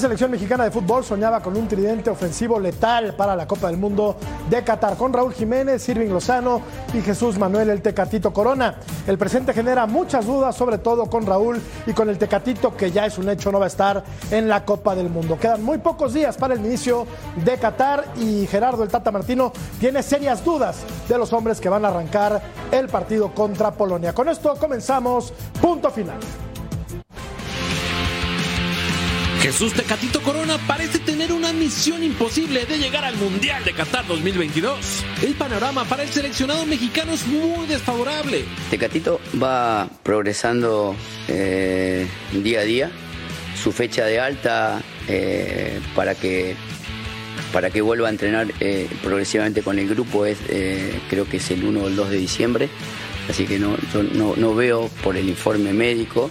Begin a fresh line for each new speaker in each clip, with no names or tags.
Selección mexicana de fútbol soñaba con un tridente ofensivo letal para la Copa del Mundo de Qatar, con Raúl Jiménez, Irving Lozano y Jesús Manuel el Tecatito Corona. El presente genera muchas dudas, sobre todo con Raúl y con el Tecatito, que ya es un hecho, no va a estar en la Copa del Mundo. Quedan muy pocos días para el inicio de Qatar y Gerardo el Tata Martino tiene serias dudas de los hombres que van a arrancar el partido contra Polonia. Con esto comenzamos, punto final.
Jesús Tecatito Corona parece tener una misión imposible de llegar al Mundial de Qatar 2022. El panorama para el seleccionado mexicano es muy desfavorable.
Tecatito va progresando eh, día a día. Su fecha de alta eh, para que para que vuelva a entrenar eh, progresivamente con el grupo es creo que es el 1 o el 2 de diciembre. Así que no, no, no veo por el informe médico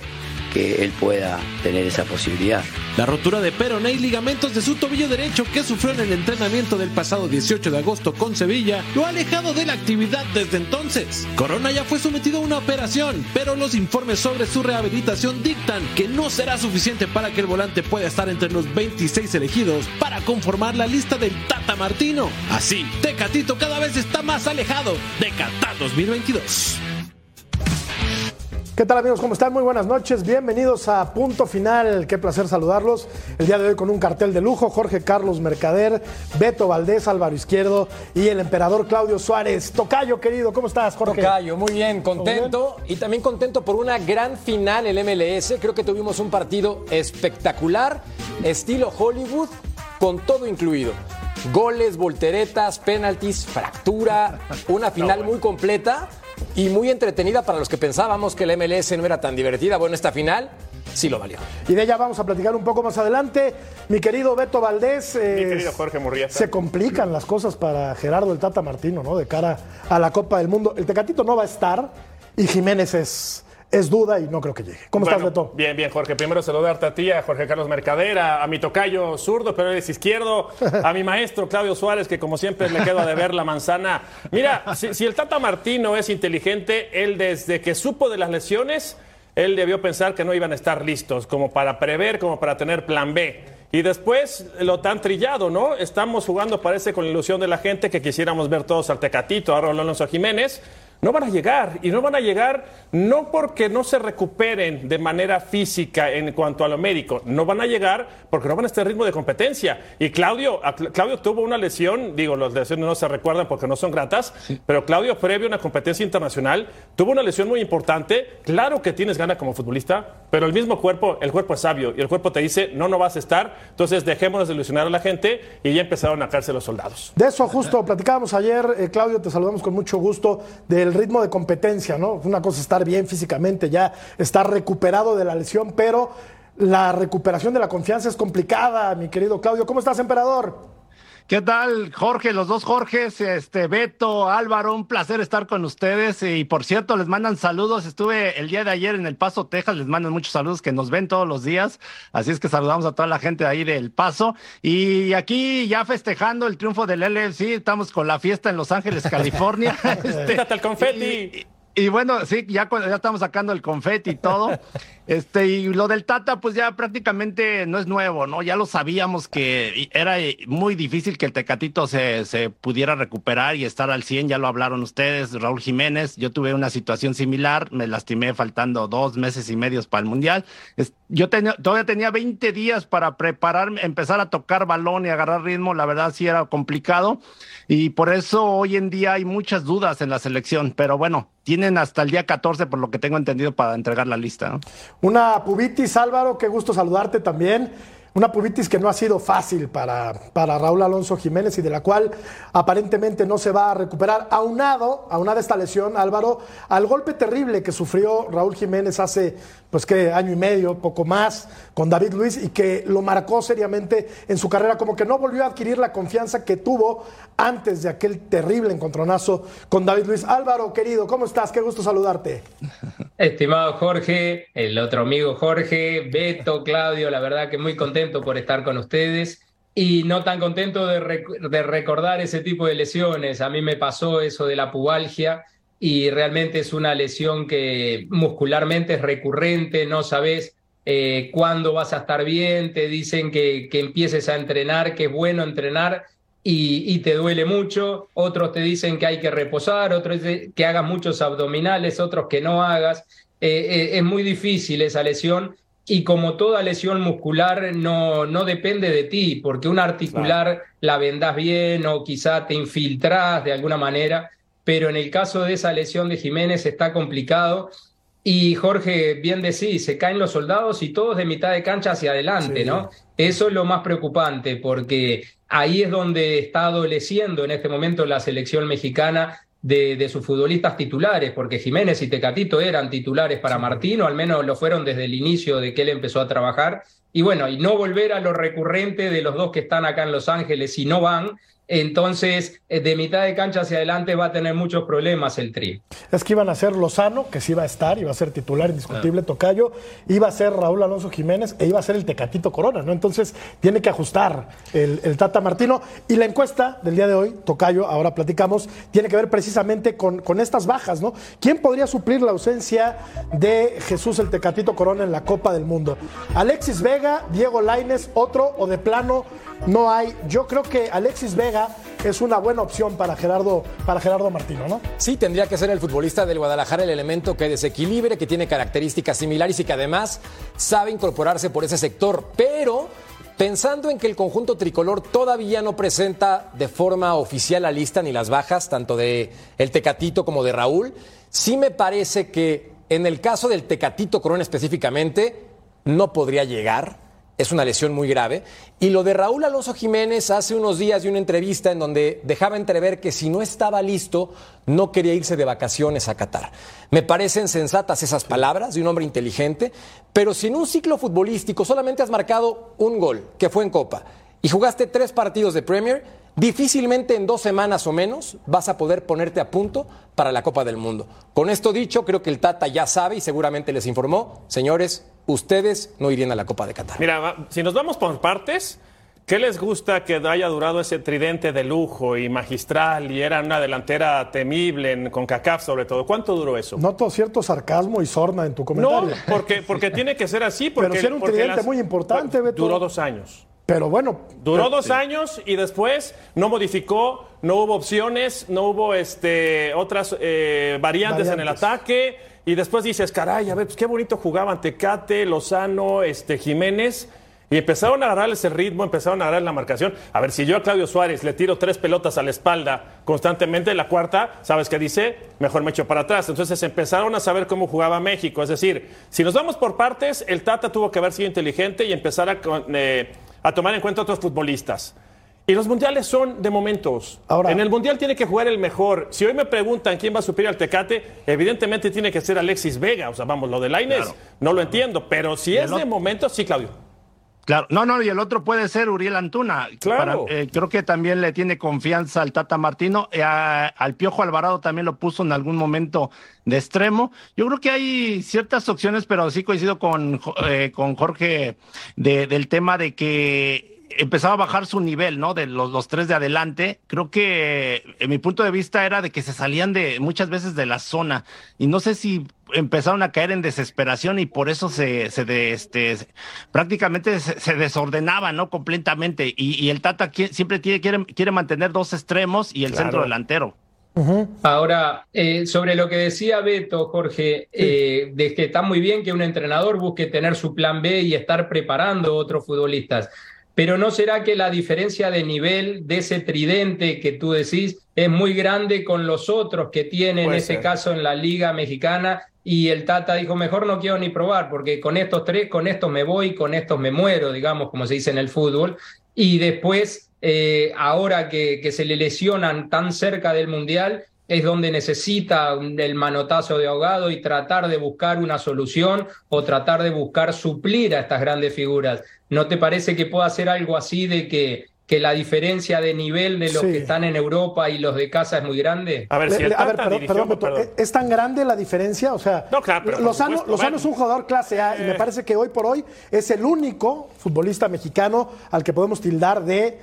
que él pueda tener esa posibilidad.
La rotura de peroné y ligamentos de su tobillo derecho que sufrió en el entrenamiento del pasado 18 de agosto con Sevilla lo ha alejado de la actividad desde entonces. Corona ya fue sometido a una operación, pero los informes sobre su rehabilitación dictan que no será suficiente para que el volante pueda estar entre los 26 elegidos para conformar la lista del Tata Martino. Así, Tecatito cada vez está más alejado de Qatar 2022.
¿Qué tal amigos? ¿Cómo están? Muy buenas noches. Bienvenidos a Punto Final. Qué placer saludarlos. El día de hoy con un cartel de lujo. Jorge Carlos Mercader, Beto Valdés, Álvaro Izquierdo y el emperador Claudio Suárez. Tocayo, querido, ¿cómo estás, Jorge?
Tocayo, muy bien, contento. Y también contento por una gran final el MLS. Creo que tuvimos un partido espectacular, estilo Hollywood, con todo incluido. Goles, volteretas, penaltis, fractura, una final muy completa y muy entretenida para los que pensábamos que la MLS no era tan divertida. Bueno, esta final sí lo valió.
Y de ella vamos a platicar un poco más adelante. Mi querido Beto Valdés.
Mi querido Jorge Murrieta.
Se complican las cosas para Gerardo el Tata Martino, ¿no? De cara a la Copa del Mundo. El Tecatito no va a estar y Jiménez es es duda y no creo que llegue. ¿Cómo estás, Beto?
Bien, bien, Jorge. Primero saludarte a ti, a Jorge Carlos Mercadera, a mi tocayo zurdo, pero eres izquierdo, a mi maestro Claudio Suárez, que como siempre le quedo de ver la manzana. Mira, si, el Tata Martino es inteligente, él desde que supo de las lesiones, él debió pensar que no iban a estar listos, como para prever, como para tener plan B. Y después lo tan trillado, ¿no? Estamos jugando, parece, con la ilusión de la gente que quisiéramos ver todos al Tecatito, a Alonso Jiménez no van a llegar. Y no van a llegar no porque no se recuperen de manera física en cuanto a lo médico, no van a llegar porque no van a estar ritmo de competencia. Y Claudio, Claudio tuvo una lesión, digo, las lesiones no se recuerdan porque no son gratas, pero Claudio, previo a una competencia internacional, tuvo una lesión muy importante. Claro que tienes ganas como futbolista, pero el mismo cuerpo, el cuerpo es sabio y el cuerpo te dice, no, no vas a estar. Entonces dejémonos de ilusionar a la gente y ya empezaron a caerse los soldados.
De eso justo platicábamos ayer, eh, Claudio, te saludamos con mucho gusto, del ritmo de competencia, ¿no? Una cosa es estar bien físicamente, ya estar recuperado de la lesión, pero la recuperación de la confianza es complicada, mi querido Claudio. ¿Cómo estás, emperador?
¿Qué tal, Jorge? Los dos Jorges, este, Beto, Álvaro, un placer estar con ustedes. Y por cierto, les mandan saludos. Estuve el día de ayer en El Paso, Texas. Les mandan muchos saludos que nos ven todos los días. Así es que saludamos a toda la gente de ahí del Paso. Y aquí ya festejando el triunfo del LFC, estamos con la fiesta en Los Ángeles, California.
este, el confeti.
Y bueno, sí, ya, ya estamos sacando el confeti y todo. Este, y lo del Tata, pues ya prácticamente no es nuevo, ¿no? Ya lo sabíamos que era muy difícil que el Tecatito se, se pudiera recuperar y estar al 100, ya lo hablaron ustedes, Raúl Jiménez. Yo tuve una situación similar, me lastimé faltando dos meses y medios para el Mundial. Yo tenía, todavía tenía 20 días para prepararme, empezar a tocar balón y agarrar ritmo, la verdad sí era complicado. Y por eso hoy en día hay muchas dudas en la selección, pero bueno, tienen hasta el día 14, por lo que tengo entendido, para entregar la lista.
Una pubitis, Álvaro, qué gusto saludarte también. Una pubitis que no ha sido fácil para, para Raúl Alonso Jiménez y de la cual aparentemente no se va a recuperar. Aunado, aunada esta lesión, Álvaro, al golpe terrible que sufrió Raúl Jiménez hace, pues qué, año y medio, poco más, con David Luis y que lo marcó seriamente en su carrera, como que no volvió a adquirir la confianza que tuvo antes de aquel terrible encontronazo con David Luis. Álvaro, querido, ¿cómo estás? Qué gusto saludarte.
Estimado Jorge, el otro amigo Jorge, Beto, Claudio, la verdad que muy contento por estar con ustedes y no tan contento de, recordar ese tipo de lesiones. A mí me pasó eso de la pubalgia y realmente es una lesión que muscularmente es recurrente, no sabes eh, cuándo vas a estar bien, te dicen que, que empieces a entrenar, que es bueno entrenar y, te duele mucho, otros te dicen que hay que reposar, otros que hagas muchos abdominales, otros que no hagas. Eh, eh, es muy difícil esa lesión y como toda lesión muscular no, no depende de ti, porque un articular la vendas bien o quizá te infiltras de alguna manera, pero en el caso de esa lesión de Jiménez está complicado. Y Jorge, bien decís, se caen los soldados y todos de mitad de cancha hacia adelante, ¿no? Eso es lo más preocupante, porque ahí es donde está adoleciendo en este momento la selección mexicana de, sus futbolistas titulares, porque Jiménez y Tecatito eran titulares para Martino, al menos lo fueron desde el inicio de que él empezó a trabajar. Y bueno, y no volver a lo recurrente de los dos que están acá en Los Ángeles y no van, entonces, eh, de mitad de cancha hacia adelante va a tener muchos problemas el Tri.
Es que iban a ser Lozano, que sí iba a estar, iba a ser titular indiscutible, Tocayo, iba a ser Raúl Alonso Jiménez e iba a ser el Tecatito Corona, ¿no? Entonces, tiene que ajustar el, Tata Martino. Y la encuesta del día de hoy, Tocayo, ahora platicamos, tiene que ver precisamente con, con estas bajas, ¿no? ¿Quién podría suplir la ausencia de Jesús el Tecatito Corona en la Copa del Mundo? ¿Alexis Vega, Diego Laines, otro o de plano no hay? Yo creo que Alexis Vega es una buena opción para Gerardo, para Gerardo Martino, ¿no?
Sí, tendría que ser el futbolista del Guadalajara el elemento que desequilibre, que tiene características similares y que además sabe incorporarse por ese sector. Pero pensando en que el conjunto tricolor todavía no presenta de forma oficial la lista ni las bajas, tanto de el Tecatito como de Raúl, sí me parece que en el caso del Tecatito Corona específicamente, no podría llegar es una lesión muy grave. Y lo de Raúl Alonso Jiménez hace unos días de una entrevista en donde dejaba entrever que si no estaba listo, no quería irse de vacaciones a Qatar. Me parecen sensatas esas palabras de un hombre inteligente, pero si en un ciclo futbolístico solamente has marcado un gol, que fue en Copa, y jugaste tres partidos de Premier, difícilmente en dos semanas o menos vas a poder ponerte a punto para la Copa del Mundo. Con esto dicho, creo que el Tata ya sabe y seguramente les informó, señores, ustedes no irían a la Copa de Qatar.
Mira, si nos vamos por partes, ¿Qué les gusta que haya durado ese tridente de lujo y magistral y era una delantera temible en, con CACAF sobre todo? ¿Cuánto duró eso?
Noto cierto sarcasmo y sorna en tu comentario.
No, porque, porque tiene que ser así. Porque,
Pero si era un tridente muy importante, Beto.
Duró dos años.
Pero bueno.
Duró dos años y después no modificó, no hubo opciones, no hubo este, otras eh, variantes, en el ataque. Y después dices, caray, a ver, pues qué bonito jugaban Tecate, Lozano, este, Jiménez. Y empezaron a agarrar ese ritmo, empezaron a agarrar la marcación. A ver, si yo a Claudio Suárez le tiro tres pelotas a la espalda constantemente, la cuarta, ¿sabes qué dice? Mejor me echo para atrás. Entonces empezaron a saber cómo jugaba México. Es decir, si nos vamos por partes, el Tata tuvo que haber sido inteligente y empezar a, eh, a tomar en cuenta a otros futbolistas. Y los mundiales son de momentos. Ahora, en el mundial tiene que jugar el mejor. Si hoy me preguntan quién va a suplir al Tecate, evidentemente tiene que ser Alexis Vega. O sea, vamos, lo de Laines no lo entiendo. Pero si es de momentos, sí, Claudio.
Claro, no, no, y el otro puede ser Uriel Antuna. Claro. Eh, creo que también le tiene confianza al Tata Martino. Eh, al Piojo Alvarado también lo puso en algún momento de extremo. Yo creo que hay ciertas opciones, pero sí coincido con, eh, con Jorge del tema de que empezaba a bajar su nivel, ¿no? De los, los tres de adelante. Creo que en mi punto de vista era de que se salían de muchas veces de la zona y no sé si empezaron a caer en desesperación y por eso se, se de, este, prácticamente se, desordenaba, ¿no? Completamente. Y, el Tata siempre tiene, quiere, quiere mantener dos extremos y el centro delantero.
Ahora, eh, sobre lo que decía Beto, Jorge, eh, de que está muy bien que un entrenador busque tener su plan B y estar preparando otros futbolistas pero ¿no será que la diferencia de nivel de ese tridente que tú decís es muy grande con los otros que tiene en ese caso en la Liga Mexicana? Y el Tata dijo, mejor no quiero ni probar, porque con estos tres, con estos me voy, con estos me muero, digamos, como se dice en el fútbol. Y después, eh, ahora que, que se le lesionan tan cerca del Mundial, es donde necesita el manotazo de ahogado y tratar de buscar una solución o tratar de buscar suplir a estas grandes figuras. ¿No te parece que pueda ser algo así de que que la diferencia de nivel de los
Sí.
que están en Europa y los de casa es muy grande?
A ver,
Le-
si el
le- a ver, perdón, perdón. ¿es- ¿es tan grande la diferencia? O sea,
No, claro, pero
Lozano,
supuesto,
Lozano
bueno.
es un jugador clase A y me
Eh.
parece que hoy por hoy es el único futbolista mexicano al que podemos tildar de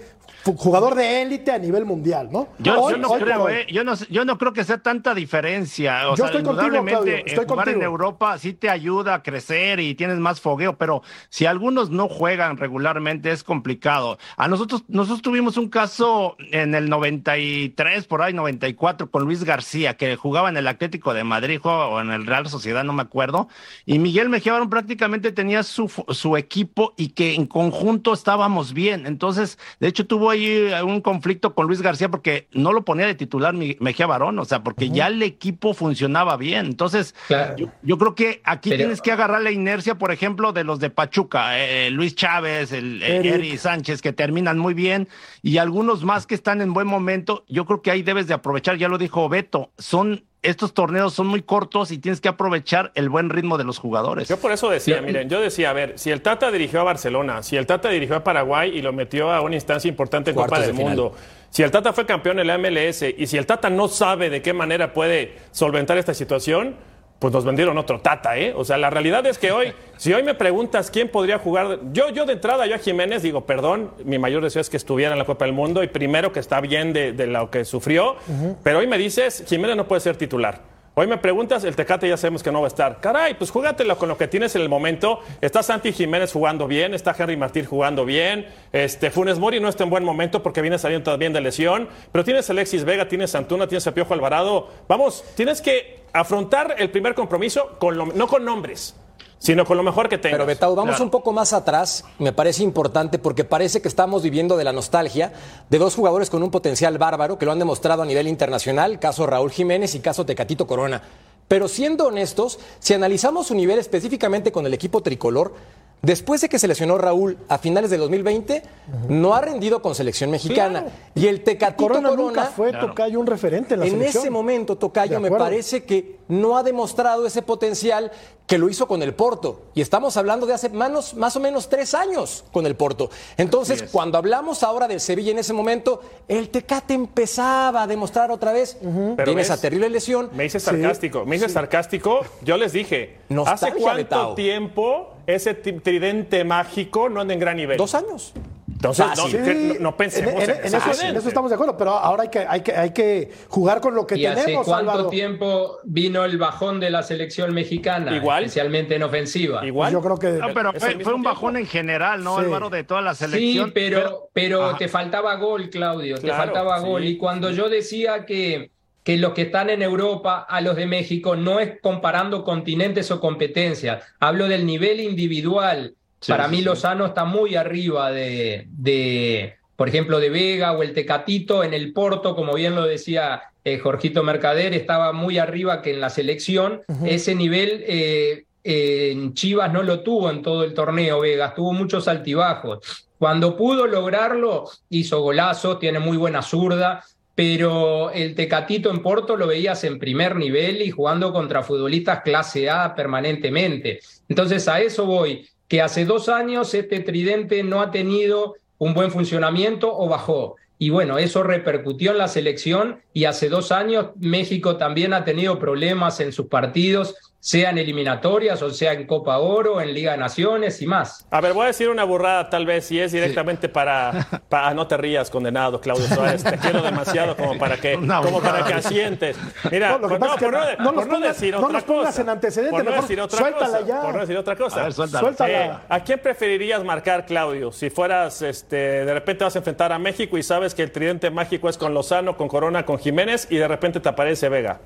jugador de élite a nivel mundial, ¿no?
Yo,
Hoy-
yo no creo, eh, yo no, yo no creo que sea tanta diferencia. O
Yo
sea,
estoy contigo, Claudio, estoy
jugar
contigo.
en Europa sí te ayuda a crecer y tienes más fogueo, pero si algunos no juegan regularmente es complicado. A nosotros, nosotros tuvimos un caso en el 93, por ahí 94, con Luis García, que jugaba en el Atlético de Madrid o en el Real Sociedad, no me acuerdo, y Miguel Mejía Barón prácticamente tenía su, su equipo y que en conjunto estábamos bien. Entonces, de hecho, tuvo ahí un conflicto con Luis García porque no lo ponía de titular Mejía Barón, o sea, porque ya el equipo funcionaba bien. Entonces,
Claro.
yo, yo creo que aquí
Pero-
tienes que agarrar la inercia, por ejemplo, de los de Pachuca, eh, Luis Chávez, el eh,
Eric.
Eri Sánchez, que terminan muy bien, y algunos más que están en buen momento. Yo creo que ahí debes de aprovechar, ya lo dijo Beto, son estos torneos son muy cortos y tienes que aprovechar el buen ritmo de los jugadores.
Yo por eso decía, miren, yo decía, a ver, si el Tata dirigió a Barcelona, si el Tata dirigió a Paraguay y lo metió a una instancia importante en Copa del
de.
Mundo, si el Tata fue campeón en la MLS y si el Tata no sabe de qué manera puede solventar esta situación, pues nos vendieron otro Tata, ¿eh? O sea, la realidad es que hoy, si hoy me preguntas quién podría jugar, yo, yo de entrada, yo a Jiménez digo, perdón, mi mayor deseo es que estuviera en la Copa del Mundo y primero que está bien de, de lo que sufrió, pero hoy me dices, Jiménez no puede ser titular. Hoy me preguntas, el Tecate ya sabemos que no va a estar. Caray, pues júgatelo con lo que tienes en el momento. Está Santi Jiménez jugando bien, está Henry Martín jugando bien. Este, Funes Mori no está en buen momento porque viene saliendo también de lesión. Pero tienes Alexis Vega, tienes Antuna, tienes a Piojo Alvarado. Vamos, tienes que afrontar el primer compromiso con lo- no con nombres, sino con lo mejor que tengas.
Pero Betao, vamos
Claro.
un poco más atrás, me parece importante porque parece que estamos viviendo de la nostalgia de dos jugadores con un potencial bárbaro que lo han demostrado a nivel internacional, caso Raúl Jiménez y caso Tecatito Corona. Pero siendo honestos, si analizamos su nivel específicamente con el equipo tricolor, después de que se lesionó Raúl a finales del 2020, no ha rendido con selección mexicana. Y el Tecatito
Corona,
Corona,
nunca fue Tocayo un referente en la
en
selección.
ese momento, Tocayo,
De
me parece que no ha demostrado ese potencial que lo hizo con el Porto. Y estamos hablando de hace manos- más o menos tres años con el Porto. Entonces, cuando hablamos ahora del Sevilla en ese momento, el Tecate empezaba a demostrar otra vez.
Pero
Tiene
ves,
esa terrible lesión.
Me hice sarcástico, me hice sarcástico. Yo les dije,
Nostalgia,
¿hace cuánto tiempo ese tridente mágico no anda en gran nivel?
Dos años.
Entonces, no,
Fácil.
no pensemos
en, en- en eso, en
tridente.
eso estamos de acuerdo, pero ahora hay que, hay que, hay que jugar con lo que
¿Y hace
tenemos,
cuánto
Álvaro.
tiempo vino el bajón de la selección mexicana?
Igual.
Especialmente en ofensiva.
Igual.
Yo creo que
No, pero fue, un
tiempo.
bajón en general, ¿no,
Sí.
Álvaro? De toda la
Sí,
selección.
pero, pero
Ajá.
te faltaba gol, Claudio, te faltaba
sí.
gol. Y cuando yo decía que, que los que están en Europa a los de México no es comparando continentes o competencias, hablo del nivel individual.
Sí,
Para
sí,
mí. Lozano está muy arriba de, de, por ejemplo, de Vega o el Tecatito en el Porto, como bien lo decía eh, Jorgito Mercader, estaba muy arriba que en la selección. Ese nivel eh, eh, en Chivas no lo tuvo en todo el torneo, Vegas, tuvo muchos altibajos. Cuando pudo lograrlo, hizo golazo, tiene muy buena zurda, pero el Tecatito en Porto lo veías en primer nivel y jugando contra futbolistas clase A permanentemente. Entonces a eso voy, que hace dos años este tridente no ha tenido un buen funcionamiento o bajó. Y bueno, eso repercutió en la selección y hace dos años México también ha tenido problemas en sus partidos, sea en eliminatorias o sea en Copa Oro, en Liga de Naciones y más.
A ver, voy a decir una burrada tal vez, y es directamente para, para- No te rías, condenado, Claudio Suárez. Te quiero demasiado como para que,
Una
como para que asientes. Mira,
No,
por,
que
por no,
no
por no
pongas-
decir
no
otra
nos
cosa.
en antecedente,
por no
mejor
decir otra
suéltala
cosa.
ya.
Por no decir otra cosa.
A ver, suéltala.
Suéltala.
Eh, ¿A quién preferirías marcar, Claudio? Si fueras, este, de repente vas a enfrentar a México y sabes que el tridente mágico es con Lozano, con Corona, con Jiménez y de repente te aparece Vega.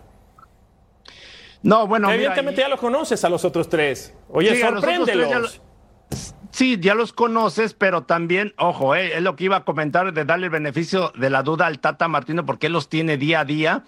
No, bueno,
Evidentemente
y-
ya los conoces a los otros tres. Oye,
Sí, a los otros tres ya
sorpréndelos.
Sí, ya los conoces, pero también, ojo, eh, es lo que iba a comentar de darle el beneficio de la duda al Tata Martino, porque él los tiene día a día,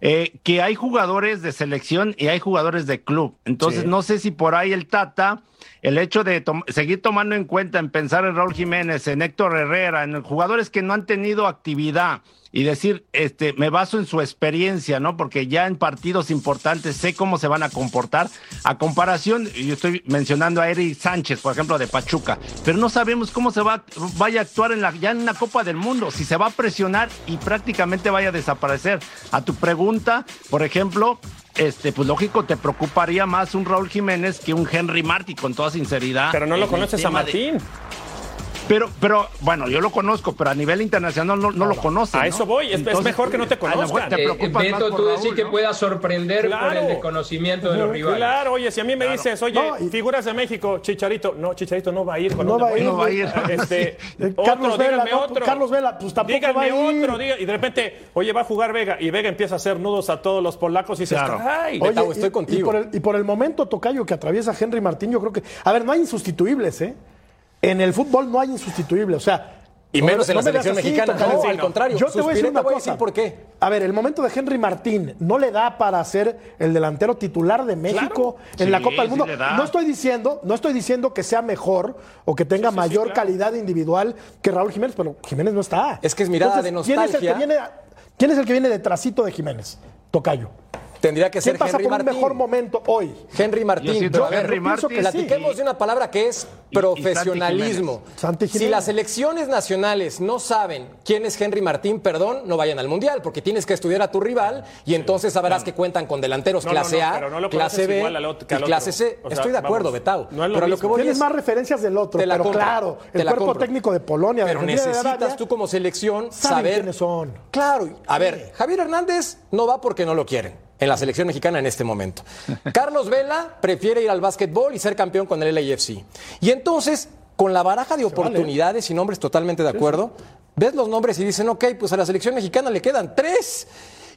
eh, que hay jugadores de selección y hay jugadores de club. Entonces,
Sí.
no sé si por ahí el Tata, el hecho de tom- seguir tomando en cuenta, en pensar en Raúl Jiménez, en Héctor Herrera, en jugadores que no han tenido actividad y decir, este, me baso en su experiencia, ¿no? Porque ya en partidos importantes sé cómo se van a comportar. A comparación, yo estoy mencionando a Eric Sánchez, por ejemplo, de Pachuca, pero no sabemos cómo se va, vaya a actuar en la, ya en una Copa del Mundo, si se va a presionar y prácticamente vaya a desaparecer. A tu pregunta, por ejemplo, este, pues lógico, te preocuparía más un Raúl Jiménez que un Henry Martí, con toda sinceridad.
Pero no lo conoces a Martín.
Pero, pero, bueno, yo lo conozco, pero a nivel internacional no, no lo conoce.
A eso voy, es, mejor que no te conozcan.
Te eh, Beto, tú decís que pueda sorprender por el desconocimiento de los rivales.
Claro, oye, si a mí me dices, oye, figuras de México, Chicharito, no, Chicharito no va a ir.
No va a ir.
No
va a ir.
Este,
Carlos
otro,
Vela,
díganme
no,
otro.
Carlos Vela, pues tampoco
díganme
va a ir.
otro, diga- y de repente, oye, va a jugar Vega, y Vega empieza a hacer nudos a todos los polacos y dices,
Claro.
ay,
Oye, y-
estoy
y,
contigo.
por el, y por el momento, Tocayo, que atraviesa Henry Martín, yo creo que. A ver, no hay insustituibles, ¿eh? En el fútbol no hay insustituibles. O sea.
Y
no-
menos en
no
la
me
selección
así,
mexicana. No, al contrario.
Yo te voy a decir una
a
cosa.
decir por qué.
A ver, el momento de Henry Martín no le da para ser el delantero titular de México en
Sí,
la Copa del Mundo. no estoy diciendo, no estoy diciendo que sea mejor o que tenga mayor calidad individual que Raúl Jiménez, pero Jiménez no está.
Es que es mirada de
¿quién es el que
nostalgia.
viene, quién es el que viene detrásito de Jiménez? Tocayo.
Tendría que
¿Quién
ser
pasa
Henry
por
Martín.
un mejor momento hoy?
Henry Martín.
Yo siento
ver,
Henry
pienso
Martín-
que sí.
Platiquemos de una palabra que es
Y- y
profesionalismo.
Santi Jiménez.
Santi
Si las selecciones nacionales no saben quién es Henry Martín, perdón, no vayan al Mundial, porque tienes que estudiar a tu rival y entonces sabrás que cuentan con delanteros
No,
clase
no, no,
A,
lo
clase B
igual al otro- que
y clase. C.
O sea,
Estoy de acuerdo,
vamos,
Betao.
no es lo
pero lo que voy
Tienes
es,
más referencias del otro,
Te la
pero
compro,
claro,
te
el
la
cuerpo
compro.
técnico de Polonia,
pero necesitas tú como selección saber
quiénes son.
Claro, a ver, Javier Hernández no va porque no lo quieren en la selección mexicana en este momento. Carlos Vela prefiere ir al básquetbol y ser campeón con el LAFC. Y entonces, con la baraja de oportunidades y nombres totalmente de acuerdo, ves los nombres y dicen, ok, pues a la selección mexicana le quedan tres.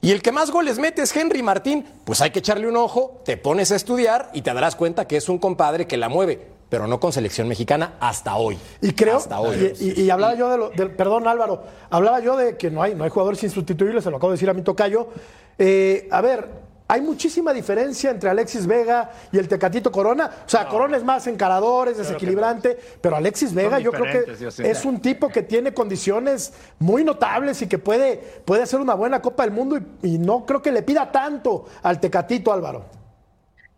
Y el que más goles mete es Henry Martín, pues hay que echarle un ojo, te pones a estudiar y te darás cuenta que es un compadre que la mueve, pero no con selección mexicana hasta hoy.
Y creo,
Hasta hoy.
y, y- y hablaba yo de lo, del- perdón Álvaro, hablaba yo de que no hay, no hay jugadores insustituibles, se lo acabo de decir a mi tocayo. Eh, a ver, hay muchísima diferencia entre Alexis Vega y el Tecatito Corona. O sea, Corona es más encarador, es desequilibrante, pero Alexis Vega yo creo que
yo
es un tipo que tiene condiciones muy notables y que puede, puede hacer una buena Copa del Mundo y, y no creo que le pida tanto al Tecatito Álvaro.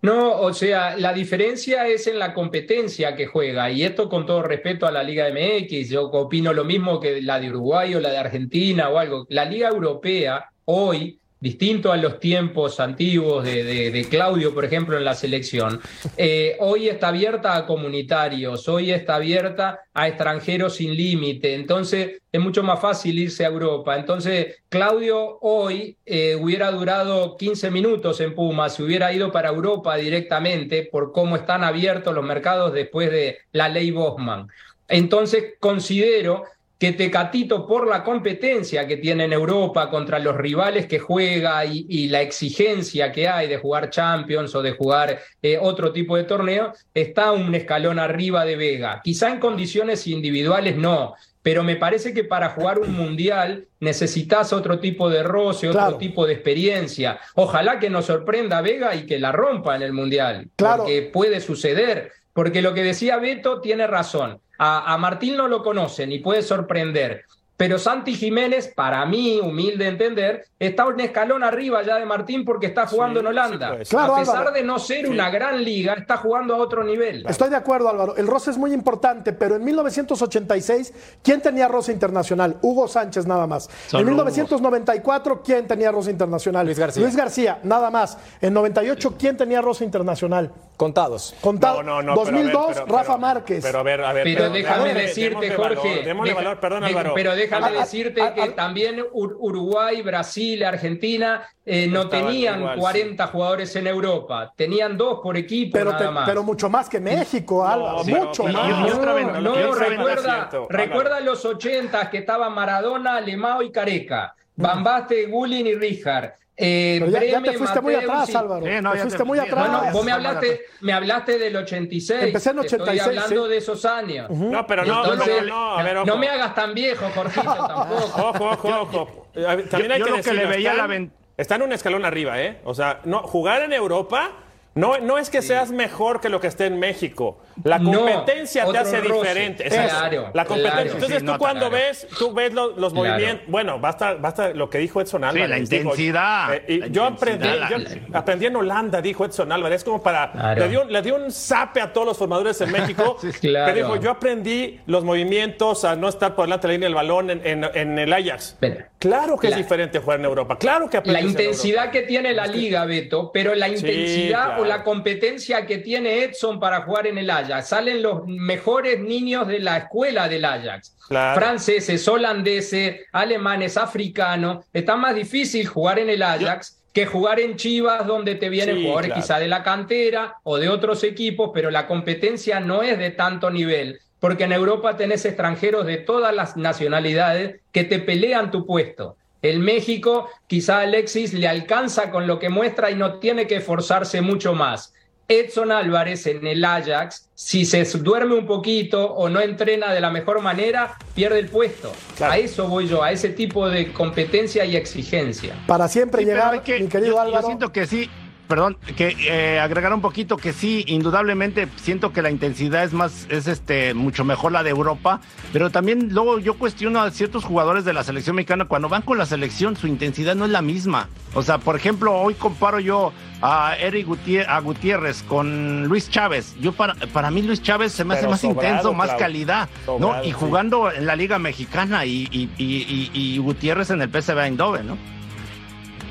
No, o sea, la diferencia es en la competencia que juega, y esto con todo respeto a la Liga MX, yo opino lo mismo que la de Uruguay o la de Argentina o algo. La Liga Europea hoy, distinto a los tiempos antiguos de, de- Claudio, por ejemplo, en la selección, eh, hoy está abierta a comunitarios, hoy está abierta a extranjeros sin límite, entonces es mucho más fácil irse a Europa. Entonces, Claudio hoy eh, hubiera durado 15 minutos en Pumas, si hubiera ido para Europa directamente por cómo están abiertos los mercados después de la ley Bosman. Entonces, considero que Tecatito, por la competencia que tiene en Europa contra los rivales que juega y, y la exigencia que hay de jugar Champions o de jugar eh, otro tipo de torneo, está un escalón arriba de Vega. Quizá en condiciones individuales no, pero me parece que para jugar un mundial necesitas otro tipo de roce, otro
Claro.
tipo de experiencia. Ojalá que nos sorprenda Vega y que la rompa en el mundial,
Claro.
porque puede suceder. Porque lo que decía Beto tiene razón. A, Martín no lo conocen y puede sorprender. Pero Santi Jiménez, para mí, humilde entender, está un escalón arriba ya de Martín porque está jugando en Holanda.
pues.
Claro,
a pesar
Álvaro.
de no ser una gran liga, está jugando a otro nivel.
Estoy de acuerdo, Álvaro. El roce es muy importante, pero en 1986, ¿quién tenía roce internacional? Hugo Sánchez, nada más. En 1994, ¿quién tenía roce internacional?
Luis García.
Luis García, nada más. En 98, ¿quién tenía roce internacional?
Contados.
Contado.
No, no, no, pero a ver,
2002,
pero-
Rafa
pero-
Márquez.
Pero a ver, a ver.
Pero
pero-
déjame decirte,
démosle
Jorge.
valor, démosle valor, perdón, Álvaro.
Pero déjame
A-
decirte
a-
que también Ur- Uruguay, Brasil, Argentina eh, no tenían
igual,
40 jugadores en Europa. Tenían dos por equipo
pero,
nada
te-
más.
pero mucho más que México, Álvaro.
pero-
mucho
pero-
más.
y- y otra vez-
No, recuerda, recuerda los 80 que estaban Maradona, Lemao y Careca. Bambaste, Gulin y Rijard. Eh,
ya, ya te fuiste muy atrás, Álvaro.
Sí, no,
te fuiste
te-
muy atrás.
Bueno, vos me hablaste, me hablaste del 86.
Empecé en
Te
86,
Estoy hablando
sí.
de esos años.
No, pero no,
Entonces,
no, no, a ver, ojo.
no me hagas tan viejo, Jorgito, tampoco.
Ojo, ojo, ojo. También
yo-
hay
yo
que
lo que le veía
están,
la ven-
están un escalón arriba, ¿eh? O sea, no, jugar en Europa no, no es que seas mejor que lo que esté en México. La
No,
competencia te hace
roce.
diferente.
Claro,
la competencia.
claro.
Entonces
Sí,
tú
no,
cuando
claro.
ves, tú ves los, los
Claro.
movimientos. Bueno, basta, basta lo que dijo Edson Álvarez.
la
dijo,
intensidad,
eh, y
la
yo
intensidad,
aprendí,
la-
yo
la-
aprendí en Holanda, dijo Edson Álvarez, como para
Claro.
le dio, le dio un zape a todos los formadores en México.
claro.
Que dijo, yo aprendí los movimientos a no estar por delante de la línea del balón en, en- en el Ajax.
Pero-
Claro que
La-
es diferente jugar en Europa. Claro que
La intensidad que tiene la liga, Beto, pero la intensidad
claro.
o la competencia que tiene Edson para jugar en el Ajax. Salen los mejores niños de la escuela del Ajax.
Claro.
Franceses, holandeses, alemanes, africanos. Está más difícil jugar en el Ajax que jugar en Chivas, donde te vienen
Sí,
jugadores
claro.
quizá de la cantera o de otros equipos, pero la competencia no es de tanto nivel. Porque en Europa tenés extranjeros de todas las nacionalidades que te pelean tu puesto. El México, quizá Alexis le alcanza con lo que muestra y no tiene que esforzarse mucho más. Edson Álvarez en el Ajax, si se duerme un poquito o no entrena de la mejor manera, pierde el puesto.
Claro.
A eso voy yo, a ese tipo de competencia y exigencia.
Para siempre
Sí,
llegar,
que-
mi querido
yo, yo
Álvaro.
siento que sí, perdón, que eh, agregar un poquito que sí, indudablemente siento que la intensidad es más, es este, mucho mejor la de Europa, pero también luego yo cuestiono a ciertos jugadores de la selección mexicana cuando van con la selección, su intensidad no es la misma. O sea, por ejemplo, hoy comparo yo a Eric Gutiérrez, a Gutiérrez con Luis Chávez. Yo para, para mí Luis Chávez se me hace más
sobrado,
intenso, más
Claudio.
calidad, ¿no? Y
sí.
jugando en la Liga Mexicana y, y, y- y- y Gutiérrez en el PSV Eindhoven, ¿no?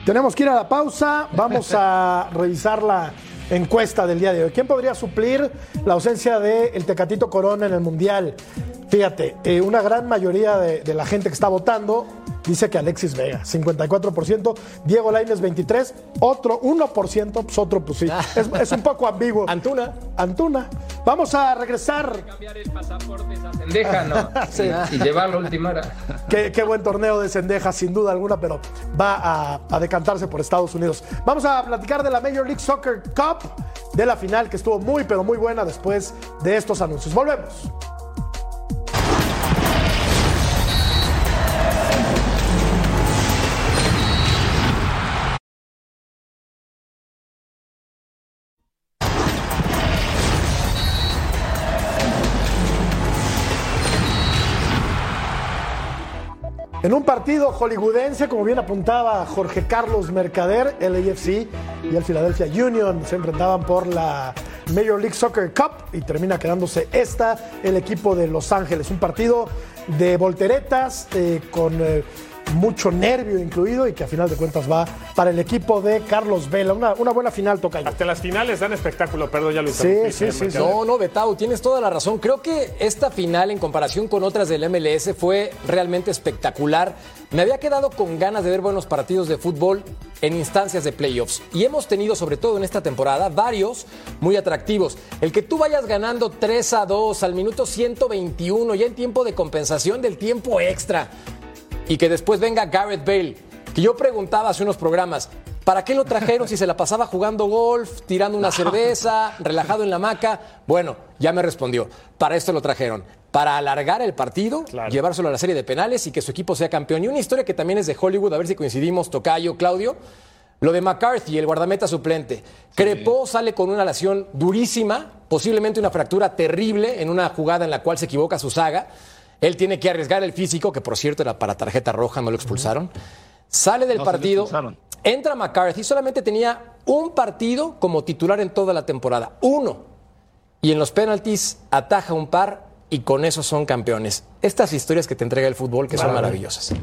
Tenemos que ir a la pausa. Vamos a revisar la encuesta del día de hoy. ¿Quién podría suplir la ausencia de el Tecatito Corona en el Mundial? Fíjate, eh, una gran mayoría de, de la gente que está votando dice que Alexis Vega, 54%, Diego Lainez 23%, otro 1%, pues otro pues sí. Es, es un poco ambiguo.
Antuna.
Antuna. Vamos a regresar.
Cambiar el pasaporte esa cendeja, ¿no?
Sí.
Y llevarlo a última hora.
Qué, qué buen torneo de Cendejas, sin duda alguna, pero va a, a decantarse por Estados Unidos. Vamos a platicar de la Major League Soccer Cup, de la final que estuvo muy, pero muy buena después de estos anuncios. Volvemos. En un partido hollywoodense, como bien apuntaba Jorge Carlos Mercader, el AFC y el Philadelphia Union se enfrentaban por la Major League Soccer Cup y termina quedándose esta, el equipo de Los Ángeles. Un partido de volteretas eh, con eh, mucho nervio incluido y que a final de cuentas va para el equipo de Carlos Vela. Una, una buena final, Tocayo.
Hasta las finales dan espectáculo, perdón, ya lo
Sí, sí, sí,
Mercader.
No, no, Betau, tienes toda la razón. Creo que esta final, en comparación con otras del MLS, fue realmente espectacular. Me había quedado con ganas de ver buenos partidos de fútbol en instancias de playoffs. Y hemos tenido, sobre todo en esta temporada, varios muy atractivos. El que tú vayas ganando 3 a 2 al minuto 121, ya en tiempo de compensación del tiempo extra. Y que después venga Gareth Bale, que yo preguntaba hace unos programas, ¿para qué lo trajeron si se la pasaba jugando golf, tirando una cerveza, relajado en la hamaca? Bueno, ya me respondió, para esto lo trajeron, para alargar el partido,
Claro.
llevárselo a la serie de penales y que su equipo sea campeón. Y una historia que también es de Hollywood, a ver si coincidimos, Tocayo, Claudio. Lo de McCarthy, el guardameta suplente. Crepó sale con una lesión durísima, posiblemente una fractura terrible en una jugada en la cual se equivoca su saga. Él tiene que arriesgar el físico, que por cierto era para tarjeta roja, no lo expulsaron. Sale del
No,
partido, entra McCarthy, solamente tenía un partido como titular en toda la temporada. Uno. Y en los penaltis ataja un par y con eso son campeones. Estas historias que te entrega el fútbol que son maravillosas.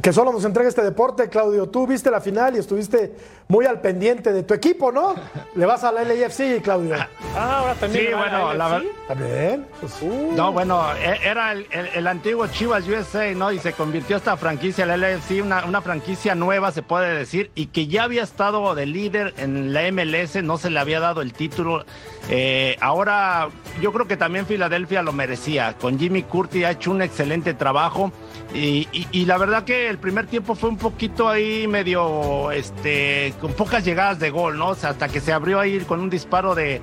Que solo nos entrega este deporte, Claudio. Tú viste la final y estuviste muy al pendiente de tu equipo, ¿no? Le vas a la LAFC, Claudio.
Ah, ahora también.
Sí, bueno,
a
la ver-
También. Pues, uh,
No, bueno, e- era el, el- el antiguo Chivas USA, ¿no? Y se convirtió esta franquicia, la LFC, una, una franquicia nueva, se puede decir, y que ya había estado de líder en la MLS, no se le había dado el título. Eh, ahora, yo creo que también Filadelfia lo merecía. Con Jimmy Curti ha hecho un excelente trabajo. Y, y- y la verdad que el primer tiempo fue un poquito ahí medio, este, con pocas llegadas de gol, ¿no? O sea, hasta que se abrió ahí con un disparo de,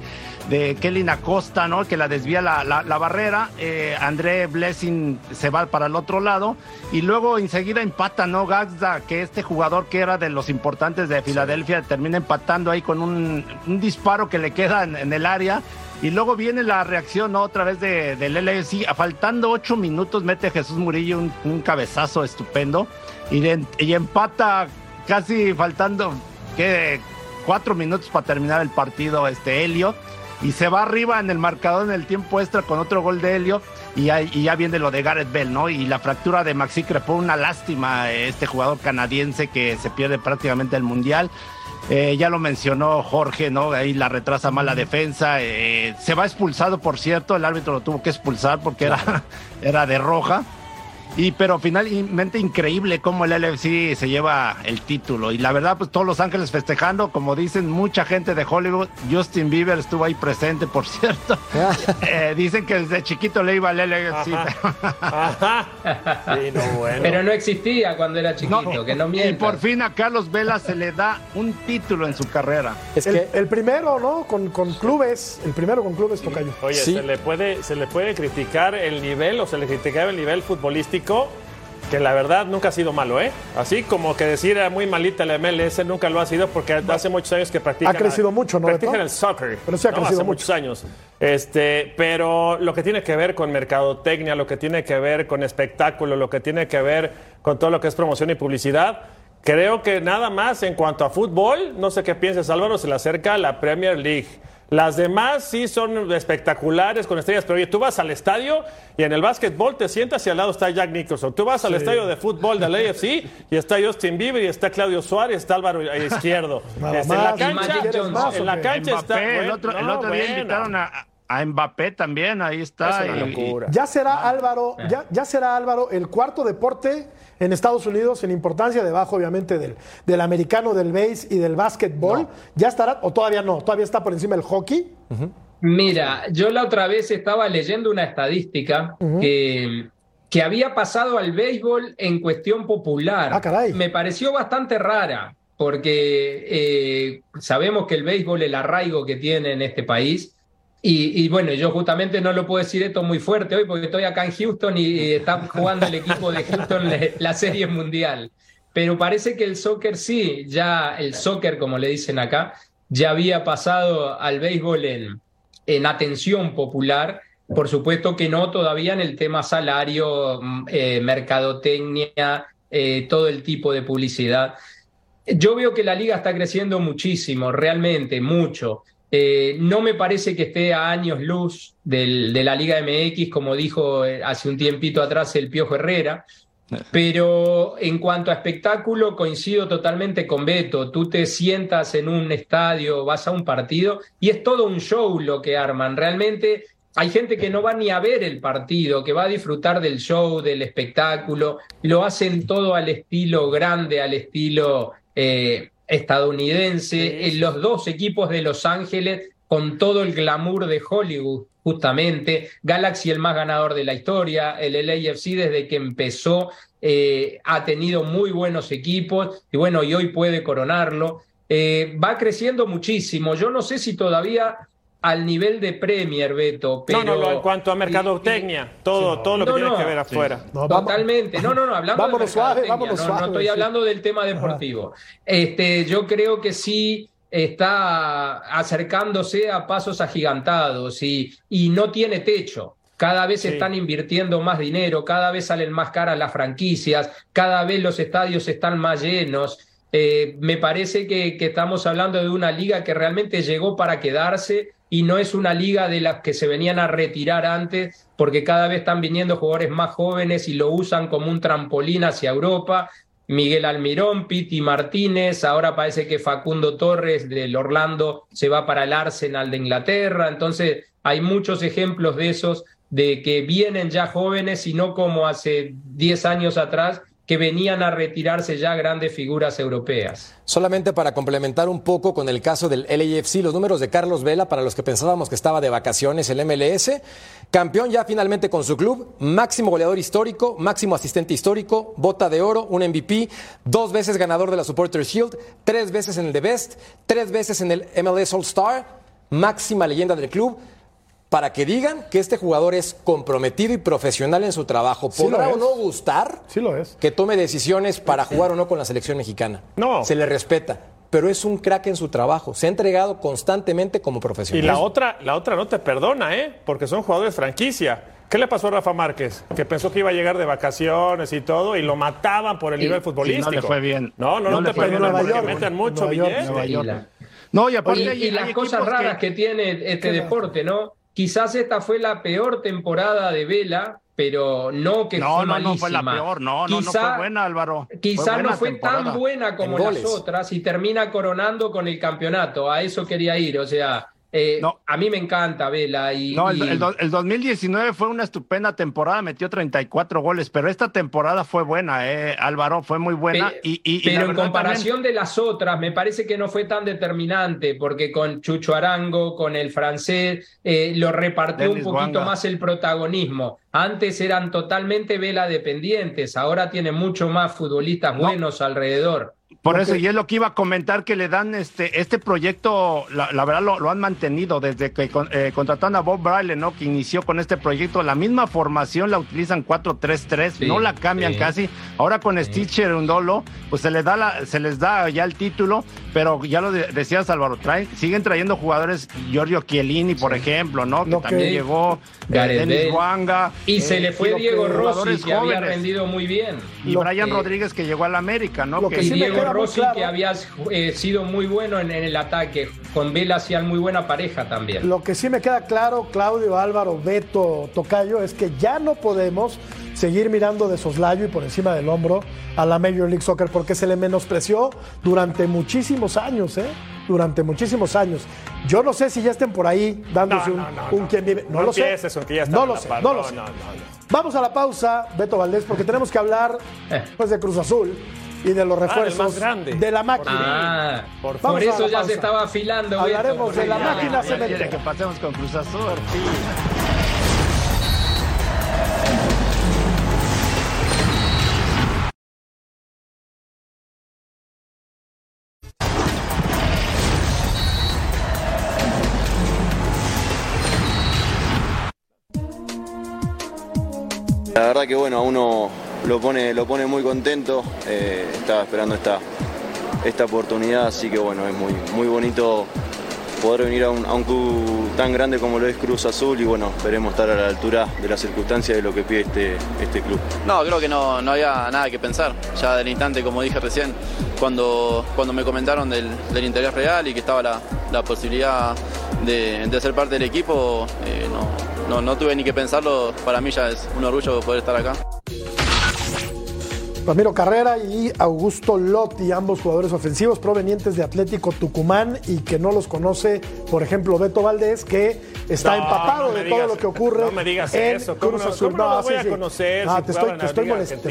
de Kelly Acosta, ¿no? Que la desvía la, la- la barrera. Eh, André Blessing se va para el otro lado. Y luego enseguida empata, ¿no? Gagda, que este jugador que era de los importantes de Filadelfia, termina empatando ahí con un, un disparo que le queda en, en el área. Y luego viene la reacción ¿no? otra vez de, del LFC. Faltando ocho minutos mete Jesús Murillo un, un cabezazo estupendo y, y empata casi faltando ¿qué? cuatro minutos para terminar el partido este Helio. Y se va arriba en el marcador en el tiempo extra con otro gol de Helio. Y, ahí- y ya viene lo de Gareth Bell, ¿no? Y la fractura de Maxi Crepo, una lástima este jugador canadiense que se pierde prácticamente el Mundial. Eh, ya lo mencionó Jorge, ¿no? Ahí la retrasa mala defensa. eh, se va expulsado, por cierto. El árbitro lo tuvo que expulsar porque era, era de roja. Y pero finalmente increíble cómo el LFC se lleva el título. Y la verdad, pues todos Los Ángeles festejando, como dicen mucha gente de Hollywood. Justin Bieber estuvo ahí presente, por cierto. Eh, dicen que desde chiquito le iba al LFC.
Ajá. Sí, no, bueno.
Pero no existía cuando era chiquito, que no
y
mientas.
por fin a Carlos Vela se le da un título en su carrera.
Es
El,
que
el primero, ¿no? Con, con clubes, el primero con clubes, Tocayo.
Oye,
Sí.
se, le puede, se le puede criticar el nivel o se le criticaba el nivel futbolístico, que la verdad nunca ha sido malo, ¿eh? Así como que decir era muy malita la MLS, nunca lo ha sido porque hace muchos años que practican.
Ha crecido mucho, ¿no?
Practican el soccer.
Pero sí ha
¿no?
crecido
hace
mucho.
muchos años. Este, pero lo que tiene que ver con mercadotecnia, lo que tiene que ver con espectáculo, lo que tiene que ver con todo lo que es promoción y publicidad. Creo que nada más en cuanto a fútbol, no sé qué pienses Álvaro, se le acerca la Premier League. Las demás sí son espectaculares con estrellas, pero oye, tú vas al estadio y en el básquetbol te sientas y al lado está Jack Nicholson. Tú vas al estadio de fútbol del AFC y está Justin Bieber y está Claudio Suárez, está Álvaro Izquierdo.
Nada
Este, en la cancha,
más,
en la cancha está.
El el otro día
bueno.
invitaron a, a Mbappé también, ahí está.
Es una
y-
locura.
Ya será Álvaro, ya, ya será Álvaro el cuarto deporte en Estados Unidos en importancia, debajo obviamente del, del americano, del base y del básquetbol. ¿Ya estará o todavía no? ¿Todavía está por encima del hockey?
Mira, yo la otra vez estaba leyendo una estadística que, que había pasado al béisbol en cuestión popular.
Ah, caray.
Me pareció bastante rara, porque eh, sabemos que el béisbol, el arraigo que tiene en este país, y, bueno, yo justamente no lo puedo decir esto muy fuerte hoy porque estoy acá en Houston y, está jugando el equipo de Houston la, serie mundial. Pero parece que el soccer sí, ya el soccer, como le dicen acá, ya había pasado al béisbol en, en atención popular. Por supuesto que no todavía en el tema salario, mm, eh, mercadotecnia, eh, todo el tipo de publicidad. Yo veo que la liga está creciendo muchísimo, realmente, mucho. Eh, no me parece que esté a años luz del- de la Liga MX, como dijo eh, hace un tiempito atrás el Piojo Herrera, pero en cuanto a espectáculo, coincido totalmente con Beto. Tú te sientas en un estadio, vas a un partido y es todo un show lo que arman. Realmente hay gente que no va ni a ver el partido, que va a disfrutar del show, del espectáculo. Lo hacen todo al estilo grande, al estilo eh, estadounidense. En los dos equipos de Los Ángeles con todo el glamour de Hollywood, justamente. Galaxy, el más ganador de la historia. El LAFC, desde que empezó, eh, ha tenido muy buenos equipos y bueno, y hoy puede coronarlo. Eh, va creciendo muchísimo. Yo no sé si todavía al nivel de Premier, Beto, pero...
No, no, no, en cuanto a mercadotecnia, todo, todo lo que
No,
tiene
no.
que ver afuera.
No,
Totalmente. No, no, no, hablando
Vámonos
de
suave,
mercadotecnia,
vámonos
no,
suave,
no estoy
sí.
hablando del tema deportivo. Este, yo creo que sí está acercándose a pasos agigantados y, y no tiene techo. Cada vez
Sí.
están invirtiendo más dinero, cada vez salen más caras las franquicias, cada vez los estadios están más llenos. Eh, me parece que, que estamos hablando de una liga que realmente llegó para quedarse y no es una liga de las que se venían a retirar antes, porque cada vez están viniendo jugadores más jóvenes y lo usan como un trampolín hacia Europa. Miguel Almirón, Piti Martínez, ahora parece que Facundo Torres del Orlando se va para el Arsenal de Inglaterra. Entonces, hay muchos ejemplos de esos, de que vienen ya jóvenes y no como hace 10 años atrás, que venían a retirarse ya grandes figuras europeas.
Solamente para complementar un poco con el caso del LAFC, los números de Carlos Vela, para los que pensábamos que estaba de vacaciones el MLS, campeón ya finalmente con su club, máximo goleador histórico, máximo asistente histórico, bota de oro, un MVP, dos veces ganador de la Supporters Shield, tres veces en el The Best, tres veces en el MLS All Star, máxima leyenda del club. Para que digan que este jugador es comprometido y profesional en su trabajo.
Sí
¿Podrá o
es.
no gustar?
Sí lo es.
que tome decisiones para jugar o no con la selección mexicana.
No.
Se le respeta. pero es un crack en su trabajo. Se ha entregado constantemente como
Y
profesional.
la otra, la otra no te perdona, ¿eh? Porque son jugadores franquicia. ¿Qué le pasó a Rafa Márquez? Que pensó que iba a llegar de vacaciones y todo y lo mataban por el
Y-
nivel
sí,
futbolístico.
no le fue bien.
No, no,
No
no,
le
te
fue bien
perdonan porque
York,
meten mucho
Nueva York,
billete.
Nueva
Y
York.
la-
No, y aparte
Y,
hay-
y las
hay
cosas raras que, tiene este deporte, ¿no? Quizás esta fue la peor temporada de Vela, pero no que
No,
fue
no, no fue la
malísima.
peor, no, no, no fue buena, Álvaro.
Quizá
buena
no fue
temporada.
tan buena como las otras y termina coronando con el campeonato. A eso quería ir. O sea, eh,
No.
a mí me encanta Vela. Y,
No, el,
y-
el el 2019 fue una estupenda temporada, metió 34 goles, pero esta temporada fue buena, eh, Álvaro, fue muy buena.
Pe-
y,
pero en comparación de las otras, me parece que no fue tan determinante, porque con Chucho Arango, con el francés, eh, lo repartió
Dennis
un poquito
Wanga.
más el protagonismo. Antes eran totalmente vela dependientes, ahora tiene mucho más futbolistas
No.
buenos alrededor.
Por eso, y es lo que iba a comentar, que le dan este, este proyecto, la, la verdad lo, lo han mantenido desde que con- eh, contrataron a Bob Bradley, ¿no? Que inició con este proyecto. La misma formación la utilizan 4-3-3,
Sí,
no la cambian
sí.
casi. Ahora con Stitcher Undolo, pues se les da la, se les da ya el título, pero ya lo de- decías, Álvaro, traen, siguen trayendo jugadores, Giorgio Chiellini, por ejemplo, ¿no? Que también llegó, eh, Denis. Wanga.
Y
eh,
se le fue Diego Rossi, que había
jóvenes.
rendido muy bien.
Y
Lo
Brian
que-
Rodríguez que llegó al América, ¿no?
Lo
Que-
que Muy
Rossi,
claro-
que había eh, sido muy bueno en, en el ataque. Con Vela hacían muy buena pareja también.
Lo que sí me queda claro, Claudio, Álvaro, Beto, Tocayo, es que ya no podemos seguir mirando de soslayo y por encima del hombro a la Major League Soccer porque se le menospreció durante muchísimos años, ¿eh? Durante muchísimos años. Yo no sé si ya estén por ahí dándose
No,
un,
no, no,
un
no.
quien vive. No,
No
lo sé.
con que ya
no lo sé,
par-
no lo sé.
no, no, no.
Vamos a la pausa, Beto Valdés, porque tenemos que hablar
Eh.
pues, de Cruz Azul y de los
Ah,
refuerzos
más grande.
de la máquina.
Ah,
Por
por, eso ya se estaba afilando.
Hablaremos
Beto,
de la
ya-
máquina
Ya
cementera.
que pasemos con Cruz Azul.
La verdad que bueno, a uno lo pone, lo pone muy contento, eh, estaba esperando esta, esta oportunidad, así que bueno, es muy, muy bonito poder venir a un, a un club tan grande como lo es Cruz Azul y bueno, esperemos estar a la altura de las circunstancias de lo que pide este, este club.
No, creo que no, no había nada que pensar. Ya del instante, como dije recién, cuando, cuando me comentaron del, del interés real y que estaba la, la posibilidad de, de ser parte del equipo, eh, no, no, no tuve ni que pensarlo. Para mí ya es un orgullo poder estar acá.
Ramiro Carrera y Augusto Lotti, ambos jugadores ofensivos provenientes de Atlético Tucumán y que no los conoce, por ejemplo, Beto Valdés, que está
No,
empapado
no
de
digas-
todo lo que ocurre.
no me digas
en
eso, ¿cómo
Cruz
no-
Azul.
no lo voy a conocer
Ah, te estoy, molestando, te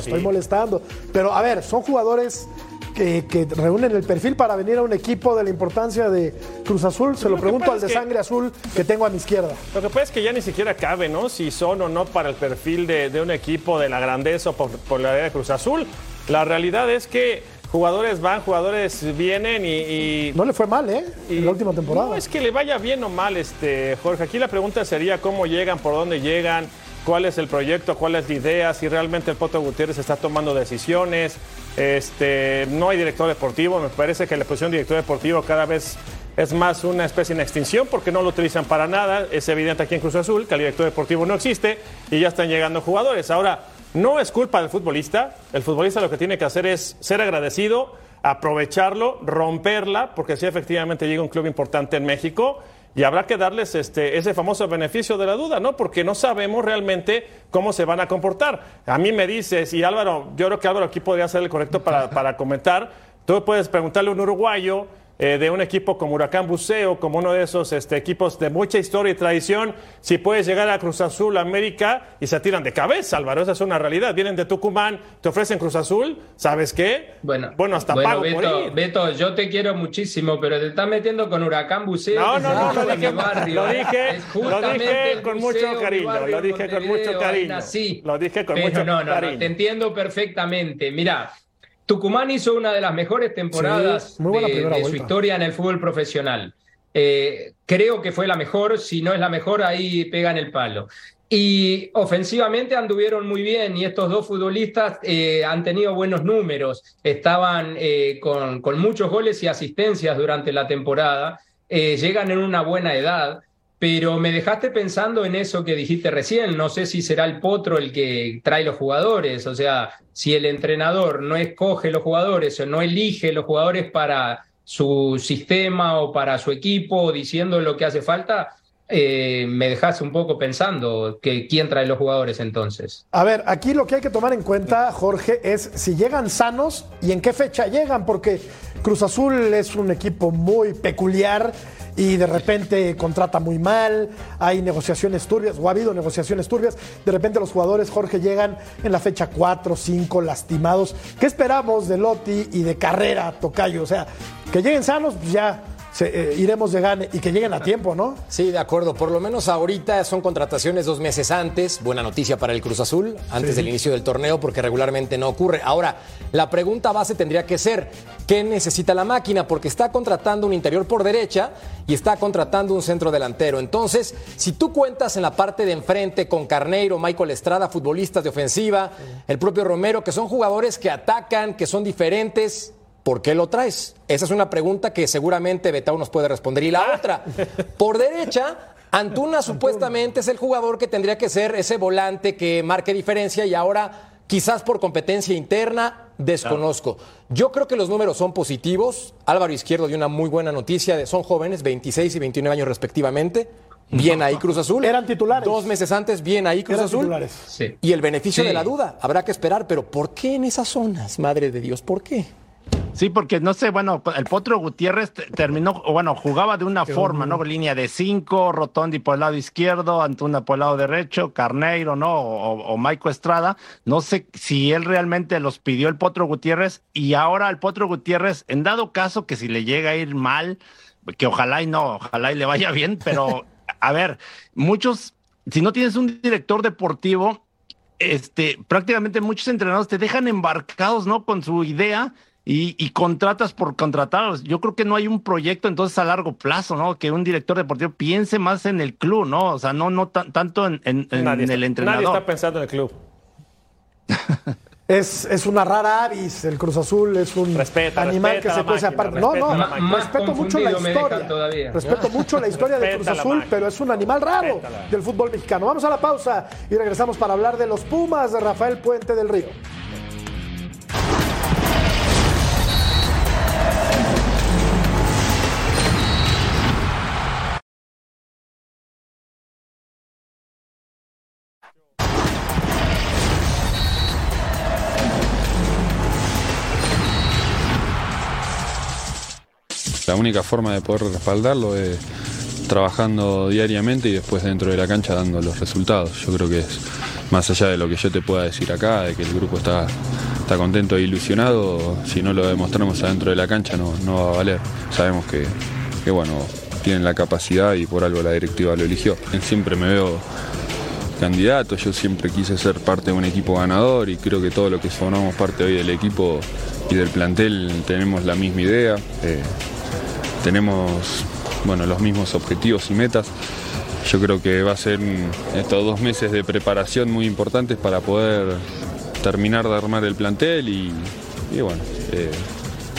estoy molestando. Pero a ver, son jugadores que, que reúnen el perfil para venir a un equipo de la importancia de Cruz Azul. Se lo pregunto al de sangre azul que tengo a mi izquierda.
Lo que pasa es que ya ni siquiera cabe, ¿no? Si son o no para el perfil de, de un equipo de la grandeza o por, por la de Cruz Azul. La realidad es que jugadores van, jugadores vienen y, y-
No le fue mal, ¿eh?
y-
en la última temporada.
No es que le vaya bien o mal, este, Jorge. Aquí la pregunta sería cómo llegan, por dónde llegan, cuál es el proyecto, cuál es la idea, si realmente el Poto Gutiérrez está tomando decisiones. Este, no hay director deportivo, me parece que la posición de director deportivo cada vez es más una especie en extinción porque no lo utilizan para nada. Es evidente aquí en Cruz Azul que el director deportivo no existe y ya están llegando jugadores. Ahora, no es culpa del futbolista. El futbolista lo que tiene que hacer es ser agradecido, aprovecharlo, romperla, porque sí efectivamente llega un club importante en México y habrá que darles este, ese famoso beneficio de la duda, ¿no? Porque no sabemos realmente cómo se van a comportar. A mí me dices, y Álvaro, yo creo que Álvaro aquí podría ser el correcto para, para comentar, tú puedes preguntarle a un uruguayo eh, de un equipo como Huracán Buceo, como uno de esos este, equipos de mucha historia y tradición, si puedes llegar a Cruz Azul, América, y se tiran de cabeza, Álvaro, esa es una realidad. Vienen de Tucumán, te ofrecen Cruz Azul, ¿sabes qué?
Bueno,
bueno hasta
bueno,
pago
Beto,
por ir.
Beto, yo te quiero muchísimo, pero te estás metiendo con Huracán Buceo.
No, no, no, lo dije, lo dije, lo con
Buceo,
mucho cariño,
barrio
lo dije con mucho cariño.
nací.
Lo dije con
Pero
mucho
no, no, no,
cariño.
te entiendo perfectamente. Mira, Tucumán hizo una de las mejores temporadas
Sí,
de, su historia en el fútbol profesional. eh, creo que fue la mejor, si no es la mejor, ahí pegan el palo. Y ofensivamente anduvieron muy bien y estos dos futbolistas eh, han tenido buenos números, estaban eh, con, con, muchos goles y asistencias durante la temporada, eh, llegan en una buena edad, pero me dejaste pensando en eso que dijiste recién, no sé si será el potro el que trae los jugadores, o sea, si el entrenador no escoge los jugadores o no elige los jugadores para su sistema o para su equipo diciendo lo que hace falta, eh, me dejas un poco pensando que quién trae los jugadores entonces.
A ver, aquí lo que hay que tomar en cuenta, Jorge, es si llegan sanos y en qué fecha llegan, porque Cruz Azul es un equipo muy peculiar y de repente contrata muy mal, hay negociaciones turbias, o ha habido negociaciones turbias, de repente los jugadores, Jorge, llegan en la fecha 4, 5, lastimados. ¿Qué esperamos de Lotti y de Carrera, Tocayo? O sea, que lleguen sanos, pues ya se, eh, iremos de gane y que lleguen a tiempo, ¿no?
Sí, de acuerdo. Por lo menos ahorita son contrataciones dos meses antes. Buena noticia para el Cruz Azul, antes
Sí.
del inicio del torneo, porque regularmente no ocurre. Ahora, la pregunta base tendría que ser, ¿qué necesita la máquina? Porque está contratando un interior por derecha y está contratando un centro delantero. Entonces, si tú cuentas en la parte de enfrente con Carneiro, Michael Estrada, futbolistas de ofensiva, el propio Romero, que son jugadores que atacan, que son diferentes, ¿Por qué lo traes? Esa es una pregunta que seguramente Betao nos puede responder. Y la otra, por derecha, Antuna supuestamente es el jugador que tendría que ser ese volante que marque diferencia y ahora quizás por competencia interna desconozco. Yo creo que los números son positivos. Álvaro Izquierdo dio una muy buena noticia. De, son jóvenes, 26 y 29 años respectivamente. Bien ahí Cruz Azul.
Eran titulares.
Dos meses antes, bien ahí Cruz
Eran
Azul.
titulares.
Sí.
Y el beneficio
Sí.
de la duda. Habrá que esperar, pero ¿por qué en esas zonas? Madre de Dios, ¿por qué?
Sí, porque no sé, bueno, el Potro Gutiérrez te- terminó, bueno, jugaba de una forma, ¿no? Línea de cinco, Rotondi por el lado izquierdo, Antuna por el lado derecho, Carneiro, ¿no? O, o Maico Estrada. No sé si él realmente los pidió el Potro Gutiérrez y ahora el Potro Gutiérrez, en dado caso que si le llega a ir mal, que ojalá y no, ojalá y le vaya bien, pero a ver, muchos, si no tienes un director deportivo, este, prácticamente muchos entrenadores te dejan embarcados, ¿no? Con su idea y, y contratas por contratar. Yo creo que no hay un proyecto entonces a largo plazo, ¿no? Que un director deportivo piense más en el club, ¿no? O sea, no, no tan- tanto en, en- en
Nadie,
el entrenador.
nadie está pensando en el club.
Es, es una rara avis, el Cruz Azul es un
Respeta,
animal
respeta
que se cuece aparte. No, no,
la
respeto mucho la historia. Respeto mucho la historia de Cruz Azul,
máquina.
pero es un animal raro
Respétala.
del fútbol mexicano. Vamos a la pausa y regresamos para hablar de los Pumas de Rafael Puente del Río.
La única forma de poder respaldarlo es trabajando diariamente y después dentro de la cancha dando los resultados. Yo creo que es más allá de lo que yo te pueda decir acá, de que el grupo está, está contento e ilusionado, si no lo demostramos adentro de la cancha no, no va a valer. Sabemos que, que, bueno, tienen la capacidad y por algo la directiva lo eligió. Siempre me veo candidato, yo siempre quise ser parte de un equipo ganador y creo que todo lo que formamos parte hoy del equipo y del plantel tenemos la misma idea. Eh, tenemos bueno, los mismos objetivos y metas. Yo creo que va a ser estos dos meses de preparación muy importantes para poder terminar de armar el plantel y, y bueno, eh,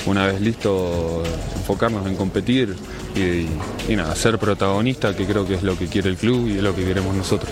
una vez listo, enfocarnos en competir y, y nada, ser protagonista, que creo que es lo que quiere el club y es lo que queremos nosotros.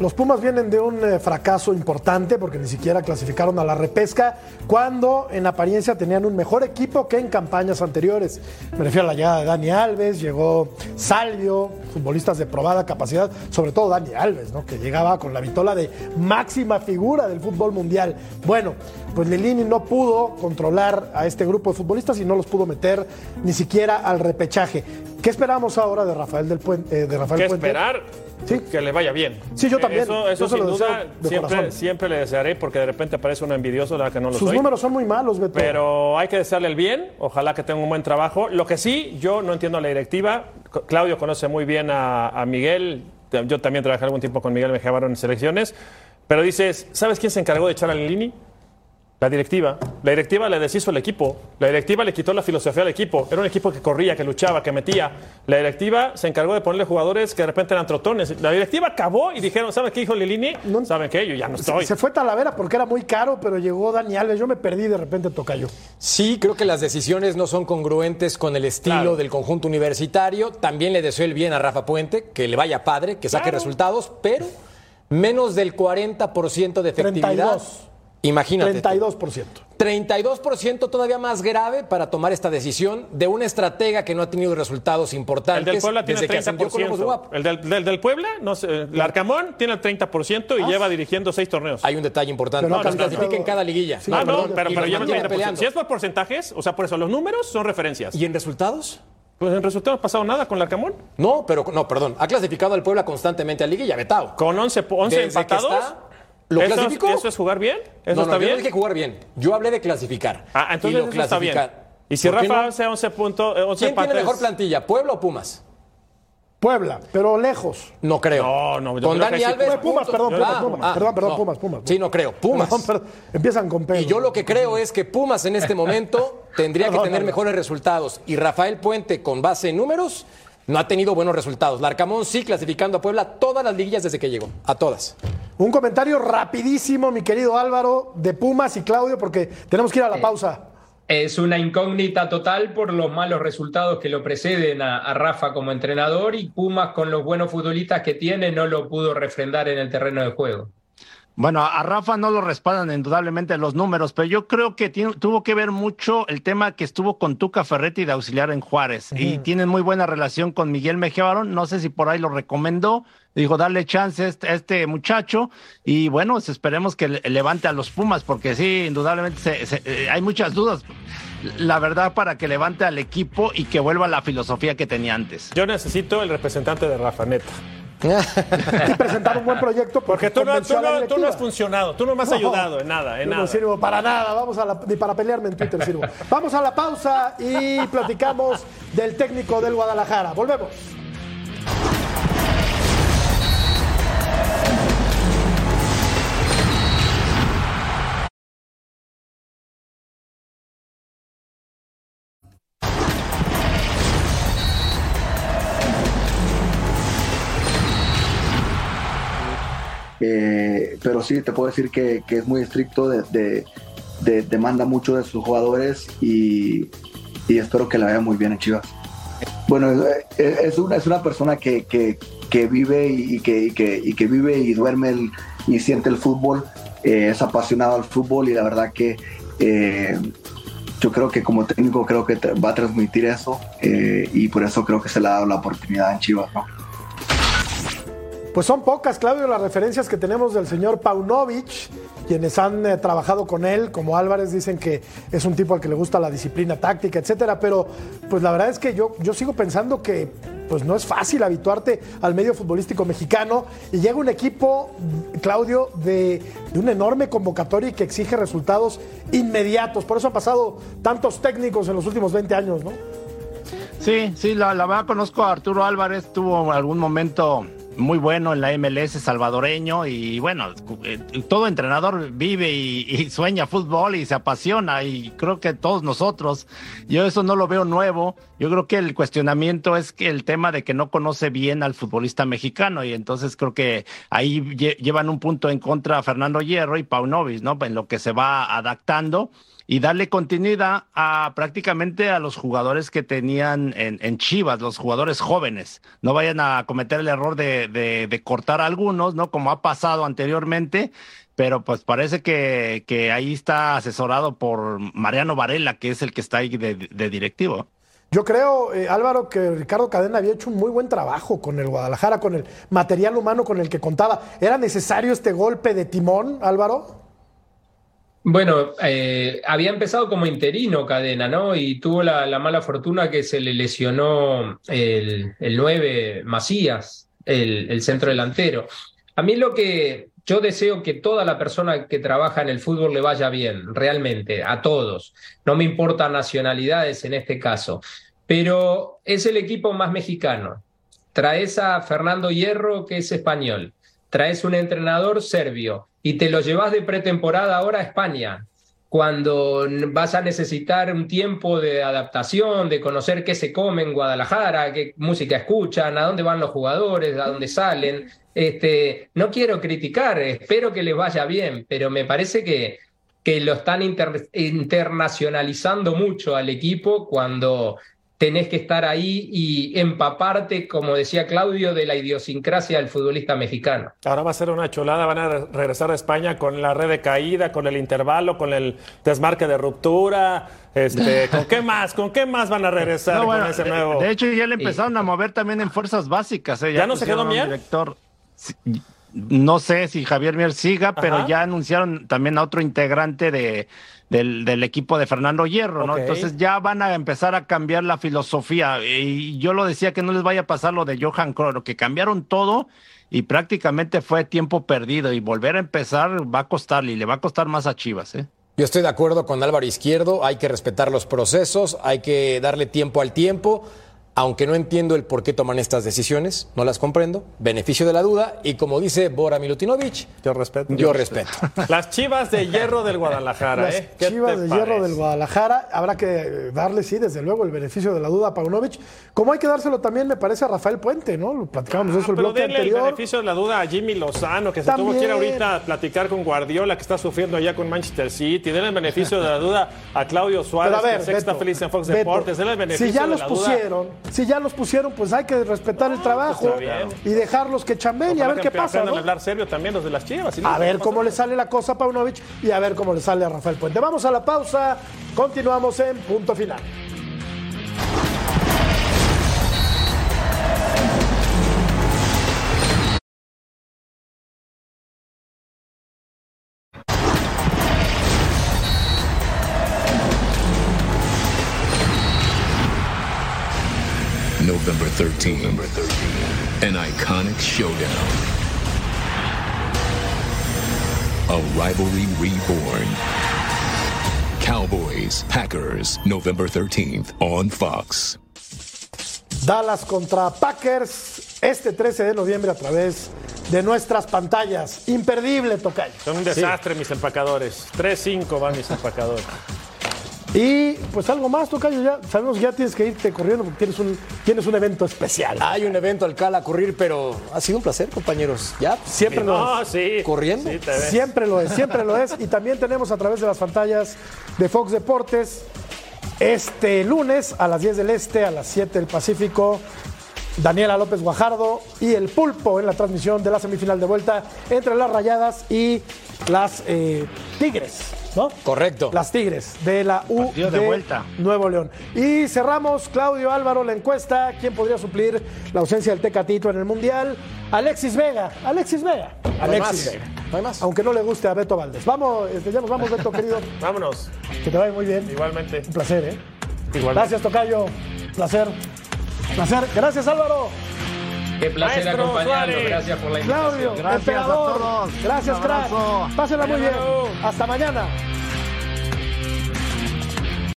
Los Pumas vienen de un eh, fracaso importante porque ni siquiera clasificaron a la repesca cuando en apariencia tenían un mejor equipo que en campañas anteriores. Me refiero a la llegada de Dani Alves, llegó Salvio, futbolistas de probada capacidad, sobre todo Dani Alves, ¿no? que llegaba con la vitola de máxima figura del fútbol mundial. Bueno, pues Lilini no pudo controlar a este grupo de futbolistas y no los pudo meter ni siquiera al repechaje. ¿Qué esperamos ahora de Rafael del Puente? eh, de Rafael
¿Qué
Puente?
esperar?
Sí.
Que le vaya bien.
Sí, yo también.
Eso, eso
Yo
sin
lo
duda, siempre, siempre le desearé porque de repente aparece uno envidioso, la verdad que no lo
Sus
soy.
números son muy malos, Beto.
Pero hay que desearle el bien, ojalá que tenga un buen trabajo. Lo que sí, yo no entiendo a la directiva. Claudio conoce muy bien a, a Miguel. Yo también trabajé algún tiempo con Miguel Mejía Barón en selecciones. Pero dices, ¿sabes quién se encargó de echar a Lini? La directiva. La directiva le deshizo el equipo. La directiva le quitó la filosofía al equipo. Era un equipo que corría, que luchaba, que metía. La directiva se encargó de ponerle jugadores que de repente eran trotones. La directiva acabó y dijeron, ¿saben qué dijo Lilini? ¿Saben qué? Yo ya no estoy.
Se fue Talavera porque era muy caro, pero llegó Dani Alves. Yo me perdí de repente Tocayo.
Sí, creo que las decisiones no son congruentes con el estilo
Claro.
del conjunto universitario. También le deseo el bien a Rafa Puente, que le vaya padre, que saque
Claro.
resultados, pero menos del 40% de efectividad.
32.
Imagínate.
32%.
32% todavía más grave para tomar esta decisión de una estratega que no ha tenido resultados
El
importantes
del Puebla tiene
desde
el
que ascendió con Lobos
30%.
Guap.
El del, del, del Puebla, no sé, el Arcamón tiene el 30% y lleva dirigiendo seis torneos.
Hay un detalle importante.
Pero
no,
no, no,
clasifica
no.
en cada liguilla.
Sí,
Ah, no,
perdón,
pero, pero lleva el
mantiene
30%.
peleando.
Si es por porcentajes, o sea, por eso los números son referencias.
¿Y en resultados?
Pues en resultados no ha pasado nada con el Arcamón.
No, pero no, perdón. Ha clasificado al Puebla constantemente a liguilla, Betao.
Con 11, po- 11
Desde que
empatados.
Está, ¿Lo
¿Eso,
clasificó?
¿Eso es jugar bien? ¿Eso
no,
está
no, yo
bien?
no dije jugar bien. Yo hablé de clasificar.
Ah,
Y
entonces
lo
eso está bien.
clasificar.
Y si
¿Por qué
Rafa
no?
hace 11 puntos, eh, 11
¿Quién tiene mejor plantilla, Puebla o Pumas?
Puebla, pero lejos.
No creo.
No, no, yo
Con Dani
sí.
Alves.
Pumas, perdón, Pumas,
Ah,
Pumas.
ah,
Perdón, perdón,
no.
Pumas, Pumas.
Sí, no creo. Pumas.
Perdón, perdón. Empiezan con Pedro.
Y yo lo que creo es que Pumas en este momento tendría que
No, no,
tener
no.
mejores resultados. Y Rafael Puente, con base en números, no ha tenido buenos resultados. Larcamón sí clasificando a Puebla todas las liguillas desde que llegó. A todas.
Un comentario rapidísimo, mi querido Álvaro, de Pumas y Claudio, porque tenemos que ir a la pausa.
Es una incógnita total por los malos resultados que lo preceden a, a Rafa como entrenador y Pumas con los buenos futbolistas que tiene no lo pudo refrendar en el terreno de juego.
Bueno, a Rafa no lo respaldan indudablemente los números, pero yo creo que tiene- tuvo que ver mucho el tema que estuvo con Tuca Ferretti de auxiliar en Juárez. Y tienen muy buena relación con Miguel Mejía Barón. No sé si por ahí lo recomendó. Dijo, darle chance a este, a este muchacho. Y bueno, pues esperemos que le- levante a los Pumas, porque sí, indudablemente se- se- eh, hay muchas dudas. La verdad, para que levante al equipo y que vuelva a la filosofía que tenía antes.
Yo necesito el representante de Rafa, neta.
Y presentar un buen proyecto
Porque tú no, tú tú has funcionado, tú no me has
No,
ayudado en nada, en
yo
nada.
No sirvo para nada, vamos a la, ni para pelearme en Twitter sirvo. Vamos a la pausa y platicamos del técnico del Guadalajara. Volvemos.
Eh, pero sí, te puedo decir que, es muy estricto, de, de- de- demanda mucho de sus jugadores y, espero que la vea muy bien en Chivas. Bueno, es, es una, es una persona que, vive y, que, vive y duerme y siente el fútbol, eh, es apasionado al fútbol y la verdad que eh, yo creo que como técnico creo que va a transmitir eso eh, y por eso creo que se le ha dado la oportunidad en Chivas.
Pues son pocas, Claudio, las referencias que tenemos del señor Paunovic, quienes han eh, trabajado con él, como Álvarez, dicen que es un tipo al que le gusta la disciplina táctica, etcétera. Pero, pues la verdad es que yo, yo sigo pensando que pues no es fácil habituarte al medio futbolístico mexicano y llega un equipo, Claudio, de, de una enorme convocatoria y que exige resultados inmediatos. Por eso han pasado tantos técnicos en los últimos 20 años, ¿no?
Sí, sí, la, la verdad conozco a Arturo Álvarez, tuvo algún momento muy bueno en la MLS salvadoreño y bueno, eh, todo entrenador vive y, sueña fútbol y se apasiona y creo que todos nosotros, yo eso no lo veo nuevo, yo creo que el cuestionamiento es que el tema de que no conoce bien al futbolista mexicano y entonces creo que ahí lle- llevan un punto en contra a Fernando Hierro y Paunovic, ¿no? En lo que se va adaptando y darle continuidad a prácticamente a los jugadores que tenían en, Chivas, los jugadores jóvenes. No vayan a cometer el error de, cortar algunos, ¿no? Como ha pasado anteriormente, pero pues parece que, ahí está asesorado por Mariano Varela, que es el que está ahí de, de directivo.
Yo creo, eh, Álvaro, que Ricardo Cadena había hecho un muy buen trabajo con el Guadalajara, con el material humano con el que contaba. ¿Era necesario este golpe de timón, Álvaro?
Bueno, eh, había empezado como interino Cadena, ¿no? Y tuvo la, la mala fortuna que se le lesionó el, el 9 Macías, el, el centro delantero. A mí lo que yo deseo que toda la persona que trabaja en el fútbol le vaya bien, realmente, a todos. No me importan nacionalidades en este caso, pero es el equipo más mexicano. Traes a Fernando Hierro, que es español. Traes un entrenador serbio y te lo llevas de pretemporada ahora a España. cuando vas a necesitar un tiempo de adaptación, de conocer qué se come en Guadalajara, qué música escuchan, a dónde van los jugadores, a dónde salen. Este, no quiero criticar, espero que les vaya bien, pero me parece que, que lo están internacionalizando mucho al equipo cuando tenés que estar ahí y empaparte, como decía Claudio, de la idiosincrasia del futbolista mexicano.
Ahora va a ser una chulada, van a regresar a España con la red de caída, con el intervalo, con el desmarque de ruptura. Este, ¿Con qué más? ¿Con qué más van a regresar con ese nuevo?
De hecho, ya le empezaron a mover también en fuerzas básicas. ¿eh?
¿Ya, no se quedó Mier?
Director. No sé si Javier Mier siga, pero ya anunciaron también a otro integrante de del, equipo de Fernando Hierro, ¿no? Entonces ya van a empezar a cambiar la filosofía. Y yo lo decía que no les vaya a pasar lo de Johan Croro, que cambiaron todo y prácticamente fue tiempo perdido. Y volver a empezar va a costarle y le va a costar más a Chivas, ¿eh?
Yo estoy de acuerdo con Álvaro Izquierdo, hay que respetar los procesos, hay que darle tiempo al tiempo aunque no entiendo el por qué toman estas decisiones, no las comprendo, beneficio de la duda, y como dice Bora Milutinovic,
yo respeto.
Yo respeto.
Las chivas de hierro del Guadalajara,
Las
¿eh?
chivas de hierro del Guadalajara, habrá que darle, sí, desde luego, el beneficio de la duda a Paunovic, como hay que dárselo también, me parece, a Rafael Puente, ¿no? Lo platicábamos eso el
pero
bloque
denle
anterior.
el beneficio de la duda a Jimmy Lozano, que se tuvo que ir ahorita a platicar con Guardiola, que está sufriendo allá con Manchester City. Denle el beneficio de la duda a Claudio Suárez,
Pero a ver,
que está feliz en Fox
Beto,
Deportes. Denle el beneficio
si ya
de
los
la duda.
Si ya los pusieron, pues hay que respetar el trabajo
bien.
y dejarlos que chambeen y a
Ojalá
ver qué pasa.
a hablar serio también los de las chivas. si no,
A ver cómo le sale la cosa a Paunovic y a ver cómo le sale a Rafael Puente. Vamos a la pausa, continuamos en punto final.
November 13. An iconic showdown. A rivalry reborn. Cowboys, Packers, November 13th on Fox.
Dallas contra Packers este 13 de noviembre a través de nuestras pantallas. Imperdible, Tocayo.
Son un desastre mis empacadores. 3-5 van mis empacadores.
Y pues algo más, Tocayo, ya sabemos que ya tienes que irte corriendo porque tienes un, tienes un evento especial.
Hay un evento al Cala a ocurrir, pero ha sido un placer, compañeros. Ya,
Siempre lo
No,
es.
sí.
corriendo.
Sí, te ves.
Siempre lo es, siempre lo es. Y también tenemos a través de las pantallas de Fox Deportes este lunes a las 10 del Este, a las 7 del Pacífico. Daniela López Guajardo y el Pulpo en la transmisión de la semifinal de vuelta entre las Rayadas y las eh, Tigres, ¿no?
Correcto.
Las Tigres de la U
de vuelta.
Nuevo León. Y cerramos, Claudio Álvaro, la encuesta. ¿Quién podría suplir la ausencia del Tecatito en el Mundial? Alexis Vega. Alexis Vega.
No
Alexis. Vega.
No hay más.
Aunque no le guste a Beto Valdés. Vamos, este, ya nos vamos, Beto, querido.
Vámonos.
Que te vaya muy bien.
Igualmente.
Un placer, ¿eh?
Igualmente.
Gracias, Tocayo. Placer. Placer. Gracias, Álvaro.
Qué placer
Maestro
acompañarlos.
Suárez.
Gracias por la invitación.
Claudio.
Gracias a todos.
Gracias, crack. Pásenla muy bien. Hasta mañana.